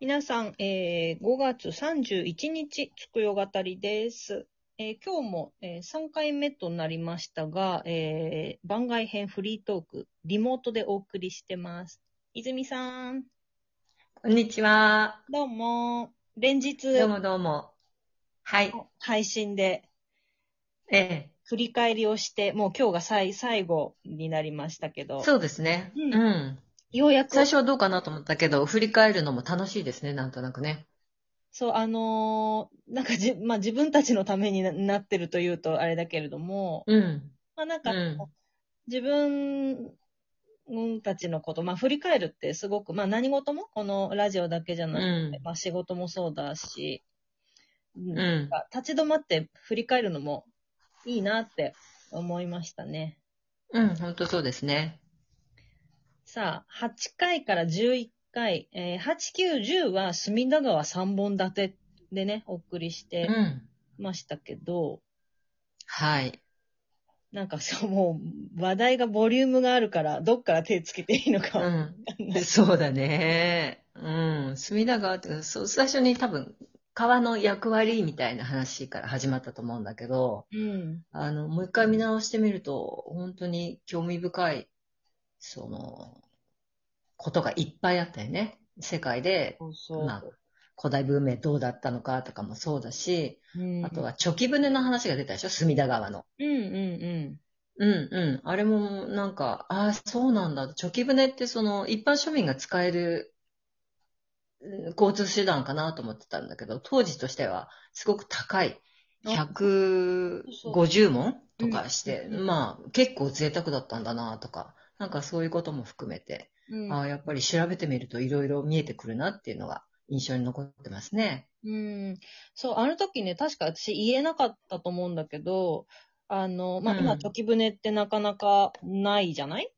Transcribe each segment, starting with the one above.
皆さん、えー5月31日、つくよ語りです。えー今日も、えー3回目となりましたが、えー番外編フリートーク、リモートでお送りしてます。泉さん、こんにちは。どうも。連日、どうもどうも。はい。配信でええ。振り返りをして、もう今日が最最後になりましたけど、そうですね。うんうん。ようやく、最初はどうかなと思ったけど、振り返るのも楽しいですね、なんとなくね。そう、あのーなんかじ、まあ、自分たちのためにななってるというとあれだけれども、うん。まあ、なんか、うん自分たちのこと、まあ、振り返るってすごく、まあ、何事も、このラジオだけじゃなくて、うんまあ、仕事もそうだし、うんうん。立ち止まって振り返るのもいいなって思いましたね。うん、ほんとそうですね。さあ、8回から11回、えー8、9、10は隅田川3本立てでね、お送りしうてん。ましたけど、はい。なんかそう、もう話題がボリュームがあるから、どっから手つけていいのかうん。そうだね。うん。隅田川って、そう、最初に多分、川の役割みたいな話から始まったと思うんだけど、うん。あの、もう一回見直してみると、本当に興味深い、その、ことがいっぱいあったよね。世界で。まあ、古代文明どうだったのかとかもそうだし、うん、あとは、チョキ船の話が出たでしょ？隅田川の。うんうんうんうん。あれも、なんか、ああ、そうなんだ。チョキ船って、その、一般庶民が使える、うん交通手段かなと思ってたんだけど、当時としては、すごく高い。あ150問とかして、うんまあ、結構贅沢だったんだなとか、なんかそういうことも含めて、うん。うんああ、やっぱり調べてみるといろいろ見えてくるなっていうのが印象に残ってますね。うん。そう、あの時ね、確か私言えなかったと思うんだけど、あの、まあ、今、うんチョキ船ってなかなかないじゃない？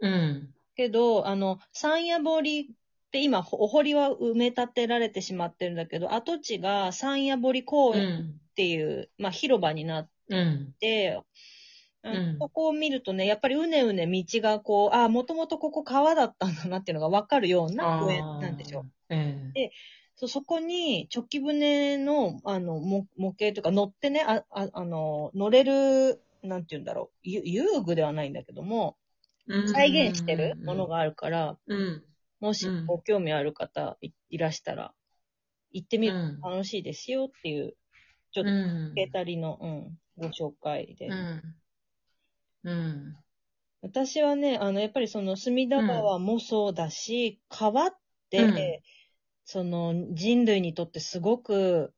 うん。けど、あの、山野堀って今、お堀は埋め立てられてしまってるんだけど、跡地が山野堀公う園っん。ていう、まあ、広場になっうん。て、うんここを見るとね、やっぱりうねうね道がこう、ああ、もともとここ川だったんだなっていうのがわかるような公園なんでしょ。あー。ええそうそこに、チョキ船の、あの、模模型というか乗ってね、あ、ああの、乗れる、なんて言うんだろう、ゆ遊具ではないんだけども、再現してるもの。があるから、うん。もしうんご興味ある方いいらしたら、行ってみるうんと楽しいですよっていう、ちょっと、うん。ケータリの、うん、ご紹介で。うん。うん。私はね、あの、やっぱりその隅田川もそうだし、川って、うんその人類にとってすごく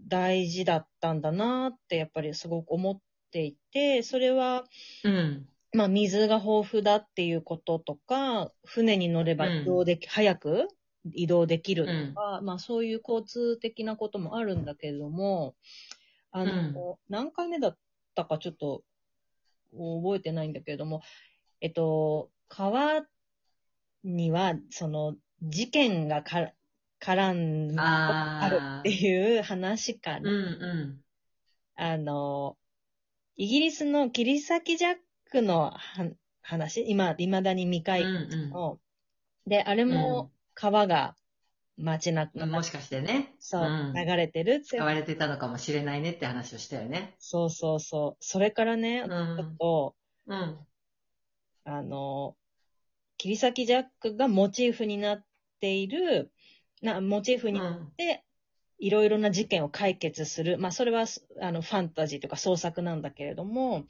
大事だったんだなって、やっぱりすごく思っていて、それは、うん。まあ、水が豊富だっていうこととか、船に乗れば移動でき、早く移動できるとか、まあ、そういう交通的なこともあるんだけれども、あの、何回目だったかちょっと覚えてないんだけれども、えっと、川には、その、事件がか絡んあー。あるっていう話から、うん。うん。あの、イギリスの切り裂きジャックのは話、今、未だに未解決の、で、あれも川が街中、うん。もしかしてね。そう、うん流れてるって使われてたのかもしれないねって話をしたよね。そうそうそう。それからね、うんちょっと、うん。あの、切り裂きジャックがモチーフになっている、な、モチーフになって、いろいろな事件を解決する。まあ、それは、あの、ファンタジーとか創作なんだけれども、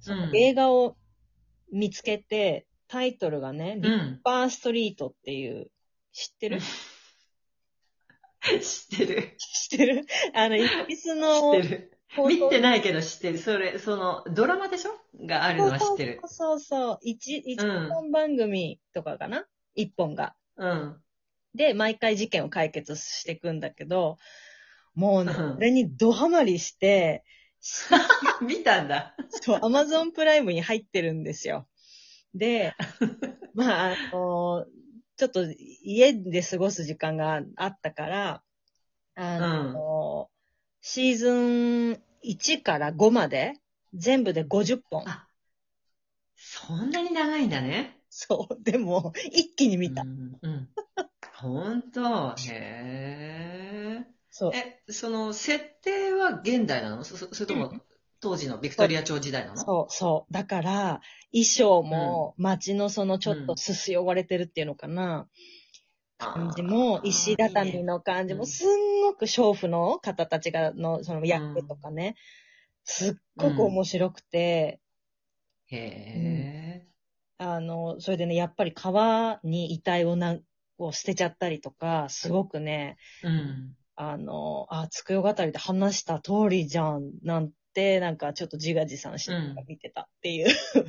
そのうん映画を見つけて、タイトルがね、リッうん。パーストリートっていう、知ってる？知ってる。知ってる？あの、イギリス知のってる。見てないけど知ってる。それ、その、ドラマでしょ？があるのは知ってる。そうそうそう。一、一うん本番組とかかな？一本が。うん。で、毎回事件を解決していくんだけど、もうね、うんこれにドハマりして、見たんだ。そう、アマゾンプライムに入ってるんですよ。で、まあ、あの、ちょっと家で過ごす時間があったから、あの、シーズン1から5まで、全部で50本。あ、そんなに長いんだね。そう、でも、一気に見た。うん。うんほんとへそうえ。。え、その、設定は現代なの？そそそれとも、当時のビクトリア朝時代なの？そう、そう。だから、衣装も街のそのちょっとすす汚れてるっていうのかな。感じも、石畳の感じも、うんすんごく娼婦の方たちがの、その役とかね、すっごく面白くて、へえ。あの、それでね、やっぱり川に遺体をな、を捨てちゃったりとか、すごくね、うん。あの、あ、つくよ語りで話した通りじゃん、なんて、なんかちょっと自画自賛しながら見てたっていう。へ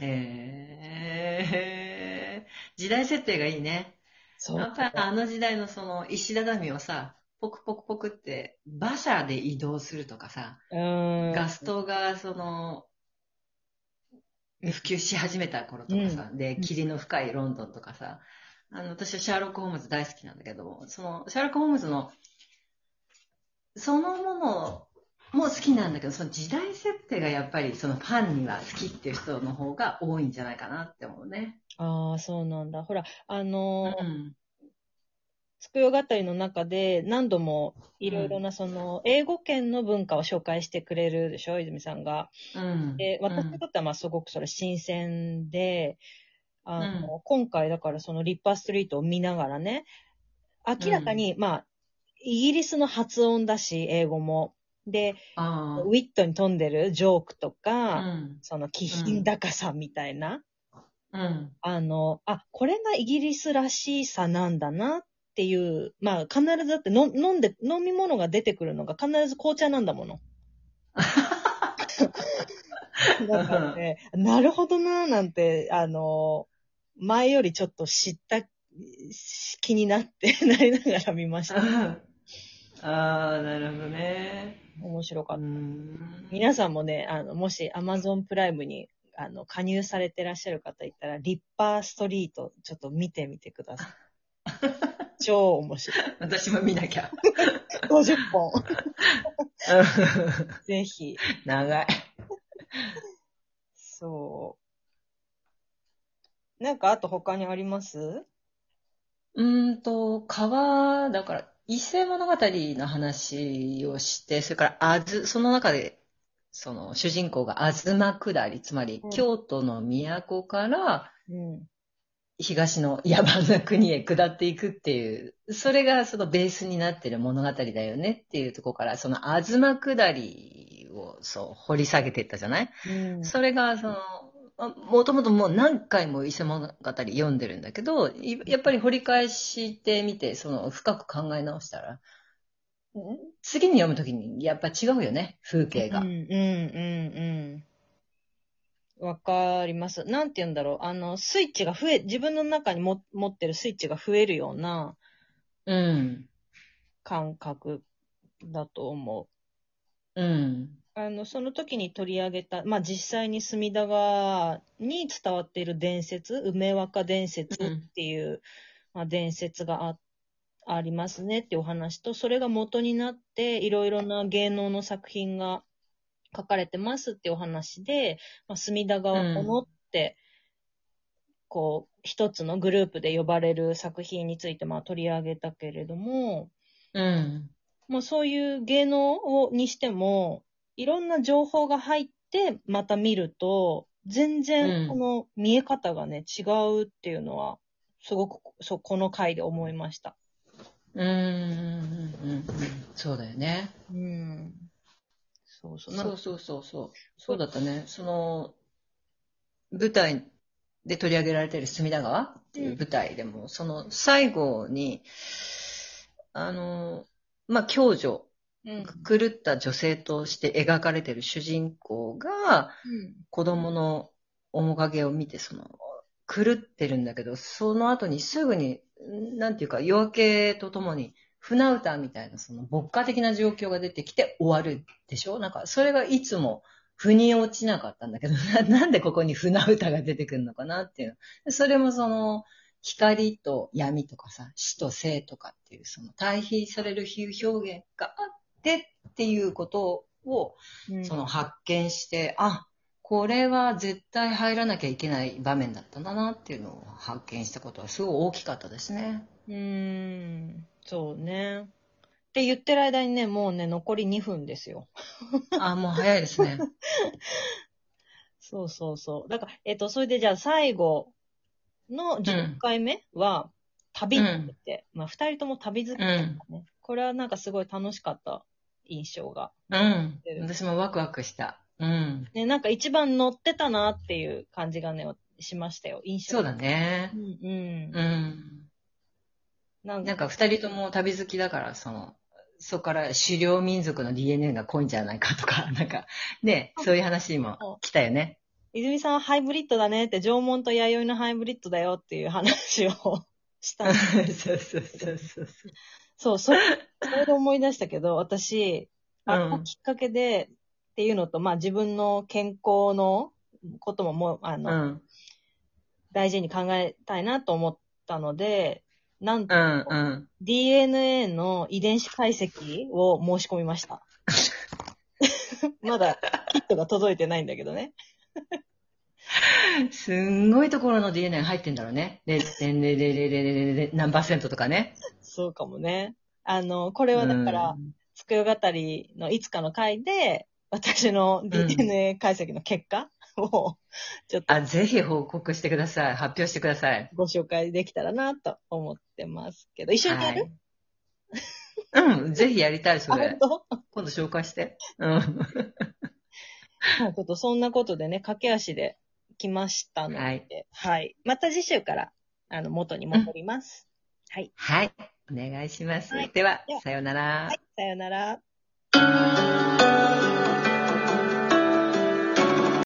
え。時代設定がいいね。そう。やっぱりあの時代のその石畳をさ、ポクポクポクって馬車で移動するとかさ。ガス灯がその、普及し始めた頃とかさ、で、霧の深いロンドンとかさ、あの、私はシャーロック・ホームズ大好きなんだけど、その、シャーロック・ホームズの、そのものも好きなんだけど、その時代設定がやっぱりそのファンには好きっていう人の方が多いんじゃないかなって思うね。ああ、そうなんだ。ほら、あのーうん。つくよ語りの中で何度もいろいろなその英語圏の文化を紹介してくれるでしょ、泉さんが。うん。で、私にとってはまあすごくそれ新鮮で、あの、今回だからそのリッパーストリートを見ながらね、明らかに、まあ、イギリスの発音だし、英語も。で、ウィットに富んでるジョークとうか、ん。その気品高さみたいな、うん。あの、あ、これがイギリスらしさなんだなっていう、まあ必ずだっての飲んで、飲み物が出てくるのが必ず紅茶なんだもの。だからね、なるほどなーなんて、あの、前よりちょっと知った気になって なりながら見ました。ああ、なるほどね。面白かった。ん皆さんもね、あの、もし Amazon プライムにあの加入されてらっしゃる方いたら、リッパーストリート、ちょっと見てみてください。超面白い。私も見なきゃ。50本。ぜひ。長い。そう。なんかあと他にあります？うーんと、川、だから、伊勢物語の話をして、それから、あず、その中で、その、主人公が東下り、つまりうん、京都の都から、うん。東の野蛮な国へ 下っていくっていう、それがそのベースになってる物語だよねっていうところから、その東下りをそう掘り下げていったじゃない、うん。それがその、もともともう何回も伊勢物語読んでるんだけど、いやっぱり掘り返してみて、その深く考え直したら、ん次に読むときにやっぱ違うよね、風景が。うん、うん、うん、うん。わかります。なんて言うんだろう。あの、スイッチが増え、自分の中にも持ってるスイッチが増えるようなうん。感覚だと思う。うん。あの、その時に取り上げた、まあ、実際に隅田川に伝わっている伝説、梅若伝説っていう、まあ、伝説があ、ありますねっていうお話と、それが元になって、いろいろな芸能の作品が書かれてますっていうお話で、まあ、隅田川このって、こう、一つのグループで呼ばれる作品について、まあ、取り上げたけれども、うん。まあそういう芸能をにしても、いろんな情報が入って、また見ると、全うん然この見え方がね、違うっていうのは、すごく、そう、この回で思いました。うん。うん。うん。そうだよね。うん。そうそう。そうそうそうそう。そうだったね。その、舞台で取り上げられている隅田川っていう舞台でも、その最後に、あの、まあ、共女、うん。狂った女性として描かれている主人公が、子供の面影を見て、その、狂ってるんだけど、その後にすぐに、なんていうか、夜明けとともに、船歌みたいな、その、牧歌的な状況が出てきて終わるでしょ？なんか、それがいつも、腑に落ちなかったんだけど、ななんでここに船歌が出てくるのかなっていう。それもその、光と闇とかさ、死と生とかっていう、その対比される比喩表現があってっていうことを、うんその発見して、あ、これは絶対入らなきゃいけない場面だったんだなっていうのを発見したことはすごい大きかったですね。ううーん、そうね。って言ってる間にね、もうね、残り2分ですよ。あ、もう早いですね。そうそうそう。だから、えっ、と、それでじゃあ最後の10回目は、旅って言って、まあ二人とも旅好きだったね、これはなんかすごい楽しかった印象が。うん。私もワクワクした。うん。ね、なんか一番乗ってたなっていう感じがね、しましたよ。印象そうだねう。んうん。うん。なんなんか二人とも旅好きだから、その、そこから狩猟民族の DNA が濃いんじゃないかとか、なんか、ね、そういう話も来たよね。泉さんはハイブリッドだねって、縄文と弥生のハイブリッドだよっていう話をしたの。そうそうそうそう。そう、それ、それで思い出したけど、私、あうんのきっかけでっていうのと、まあ自分の健康のことももう、あうの、ん。大事に考えたいなと思ったので、なんと、うんうん。DNA の遺伝子解析を申し込みました。まだキットが届いてないんだけどね。すんごいところの DNA 入ってんだろうね。0.0000何パーセントとかね。そうかもね。あの、これはだから、つくよ語りのいつかの回で、私の DNA 解析の結果を、ちょっとあ、ぜひ報告してください。発表してください。ご紹介できたらなと思ってますけど、一緒にやる、はいうん、ぜひやりたい、そあ、れ本。当？今度紹介して。うん。まあちょっとそんなことでね、駆け足で来ましたので、はいはい。また次週から、あの、元に戻ります。はい。はい。お願いします。はいではさようなら。はい。さよなら。